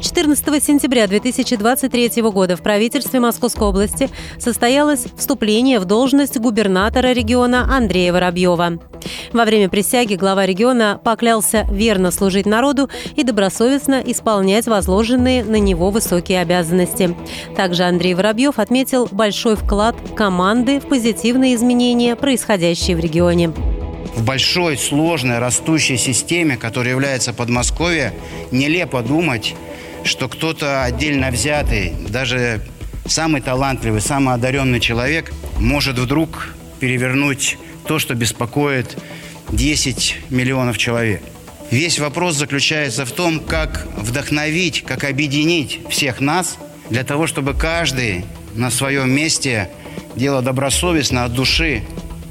14 сентября 2023 года в правительстве Московской области состоялось вступление в должность губернатора региона Андрея Воробьева. Во время присяги глава региона поклялся верно служить народу и добросовестно исполнять возложенные на него высокие обязанности. Также Андрей Воробьев отметил большой вклад команды в позитивные изменения, происходящие в регионе. В большой, сложной, растущей системе, которая является Подмосковье, нелепо думать, что кто-то отдельно взятый, даже самый талантливый, самый одаренный человек может вдруг перевернуть то, что беспокоит 10 миллионов человек. Весь вопрос заключается в том, как вдохновить, как объединить всех нас для того, чтобы каждый на своем месте делал добросовестно от души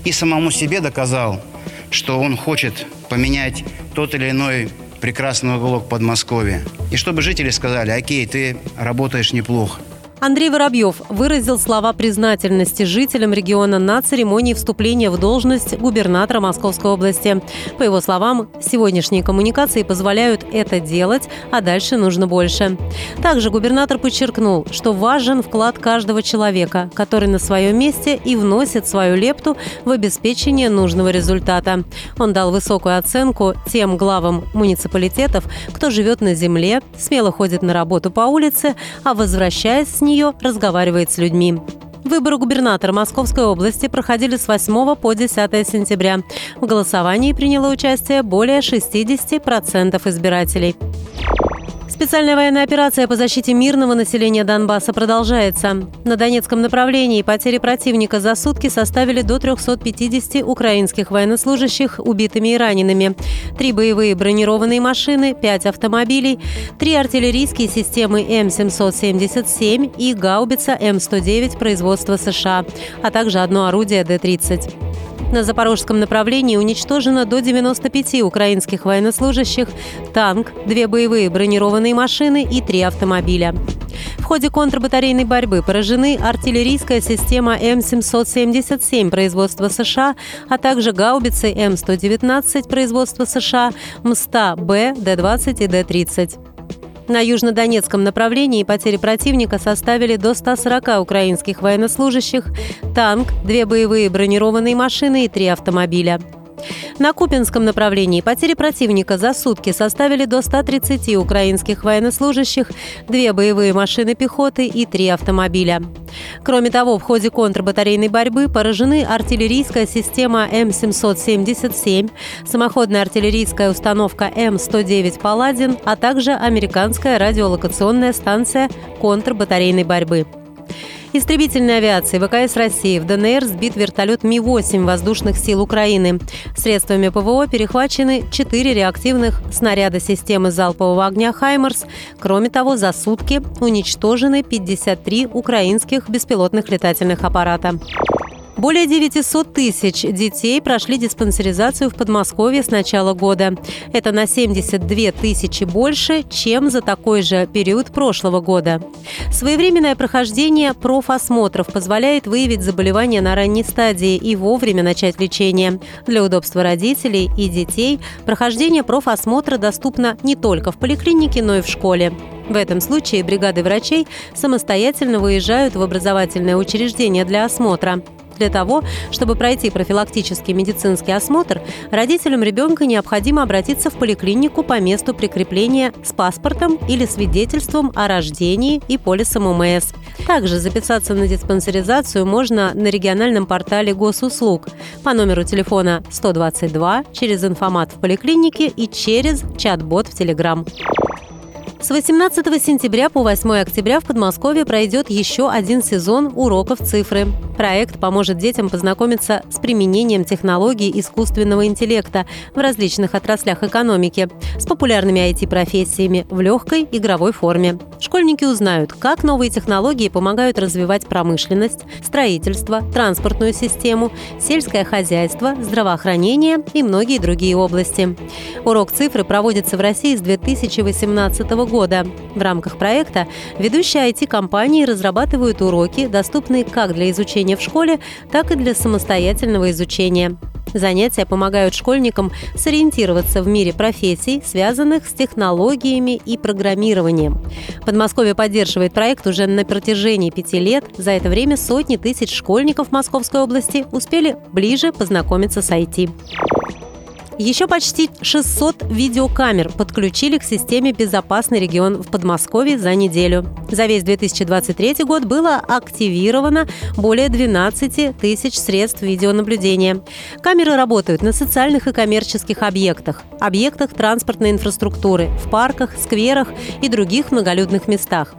и самому себе доказал, что он хочет поменять тот или иной прекрасный уголок Подмосковья. И чтобы жители сказали, окей, ты работаешь неплохо. Андрей Воробьев выразил слова признательности жителям региона на церемонии вступления в должность губернатора Московской области. По его словам, сегодняшние коммуникации позволяют это делать, а дальше нужно больше. Также губернатор подчеркнул, что важен вклад каждого человека, который на своем месте и вносит свою лепту в обеспечение нужного результата. Он дал высокую оценку тем главам муниципалитетов, кто живет на земле, смело ходит на работу по улице, а возвращаясь с нее разговаривает с людьми. Выборы губернатора Московской области проходили с 8 по 10 сентября. В голосовании приняло участие более 60% избирателей. Специальная военная операция по защите мирного населения Донбасса продолжается. На Донецком направлении потери противника за сутки составили до 350 украинских военнослужащих убитыми и ранеными. Три боевые бронированные машины, пять автомобилей, три артиллерийские системы М777 и гаубица М109 производства США, а также одно орудие Д-30. На запорожском направлении уничтожено до 95 украинских военнослужащих, танк, две боевые бронированные машины и три автомобиля. В ходе контрбатарейной борьбы поражены артиллерийская система М777 производства США, а также гаубицы М119 производства США, МСТА-Б, Д-20 и Д-30. На южнодонецком направлении потери противника составили до 140 украинских военнослужащих, танк, две боевые бронированные машины и три автомобиля. На Купинском направлении потери противника за сутки составили до 130 украинских военнослужащих, две боевые машины пехоты и три автомобиля. Кроме того, в ходе контрбатарейной борьбы поражены артиллерийская система М777, самоходная артиллерийская установка М109 «Паладин», а также американская радиолокационная станция контрбатарейной борьбы. Истребительной авиации ВКС России в ДНР сбит вертолет Ми-8 воздушных сил Украины. Средствами ПВО перехвачены 4 реактивных снаряда системы залпового огня «Хаймерс». Кроме того, за сутки уничтожены 53 украинских беспилотных летательных аппарата. Более 900 тысяч детей прошли диспансеризацию в Подмосковье с начала года. Это на 72 тысячи больше, чем за такой же период прошлого года. Своевременное прохождение профосмотров позволяет выявить заболевания на ранней стадии и вовремя начать лечение. Для удобства родителей и детей прохождение профосмотра доступно не только в поликлинике, но и в школе. В этом случае бригады врачей самостоятельно выезжают в образовательное учреждение для осмотра. Для того, чтобы пройти профилактический медицинский осмотр, родителям ребенка необходимо обратиться в поликлинику по месту прикрепления с паспортом или свидетельством о рождении и полисом УМС. Также записаться на диспансеризацию можно на региональном портале госуслуг по номеру телефона 122 через информат в поликлинике и через чат-бот в Телеграм. С 18 сентября по 8 октября в Подмосковье пройдет еще один сезон уроков цифры. Проект поможет детям познакомиться с применением технологий искусственного интеллекта в различных отраслях экономики, с популярными IT-профессиями в легкой игровой форме. Школьники узнают, как новые технологии помогают развивать промышленность, строительство, транспортную систему, сельское хозяйство, здравоохранение и многие другие области. Урок цифры проводится в России с 2018 года. В рамках проекта ведущие IT-компании разрабатывают уроки, доступные как для изучения в школе, так и для самостоятельного изучения. Занятия помогают школьникам сориентироваться в мире профессий, связанных с технологиями и программированием. Подмосковье поддерживает проект уже на протяжении пяти лет. За это время сотни тысяч школьников Московской области успели ближе познакомиться с IT. Еще почти 600 видеокамер подключили к системе «Безопасный регион» в Подмосковье за неделю. За весь 2023 год было активировано более 12 тысяч средств видеонаблюдения. Камеры работают на социальных и коммерческих объектах, объектах транспортной инфраструктуры, в парках, скверах и других многолюдных местах.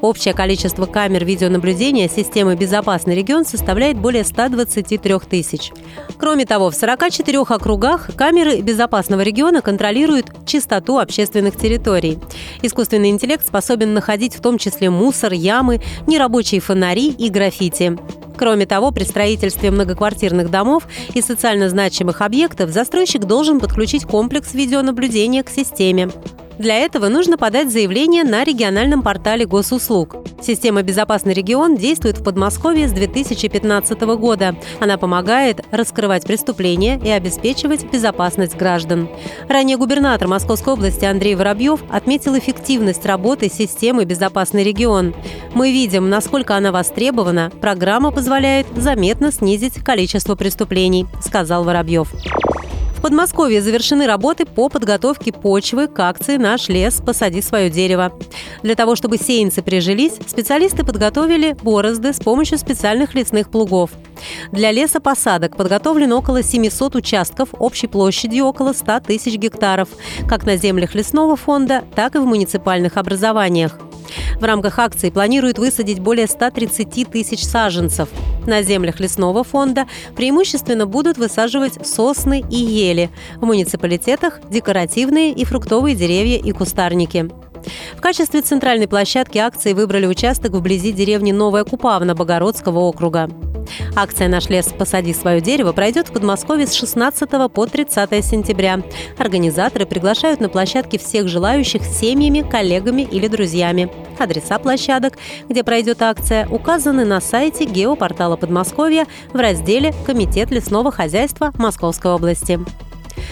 Общее количество камер видеонаблюдения системы «Безопасный регион» составляет более 123 тысяч. Кроме того, в 44 округах камеры безопасного региона контролируют чистоту общественных территорий. Искусственный интеллект способен находить в том числе мусор, ямы, нерабочие фонари и граффити. Кроме того, при строительстве многоквартирных домов и социально значимых объектов застройщик должен подключить комплекс видеонаблюдения к системе. Для этого нужно подать заявление на региональном портале госуслуг. Система «Безопасный регион» действует в Подмосковье с 2015 года. Она помогает раскрывать преступления и обеспечивать безопасность граждан. Ранее губернатор Московской области Андрей Воробьев отметил эффективность работы системы «Безопасный регион». Мы видим, насколько она востребована. Программа позволяет заметно снизить количество преступлений, сказал Воробьев. В Подмосковье завершены работы по подготовке почвы к акции «Наш лес. Посади свое дерево». Для того, чтобы сеянцы прижились, специалисты подготовили борозды с помощью специальных лесных плугов. Для лесопосадок подготовлено около 700 участков общей площадью около 100 тысяч гектаров, как на землях лесного фонда, так и в муниципальных образованиях. В рамках акции планируют высадить более 130 тысяч саженцев. На землях лесного фонда преимущественно будут высаживать сосны и ели. В муниципалитетах – декоративные и фруктовые деревья и кустарники. В качестве центральной площадки акции выбрали участок вблизи деревни Новая Купавна Богородского округа. Акция «Наш лес. Посади свое дерево» пройдет в Подмосковье с 16 по 30 сентября. Организаторы приглашают на площадке всех желающих с семьями, коллегами или друзьями. Адреса площадок, где пройдет акция, указаны на сайте геопортала Подмосковья в разделе «Комитет лесного хозяйства Московской области».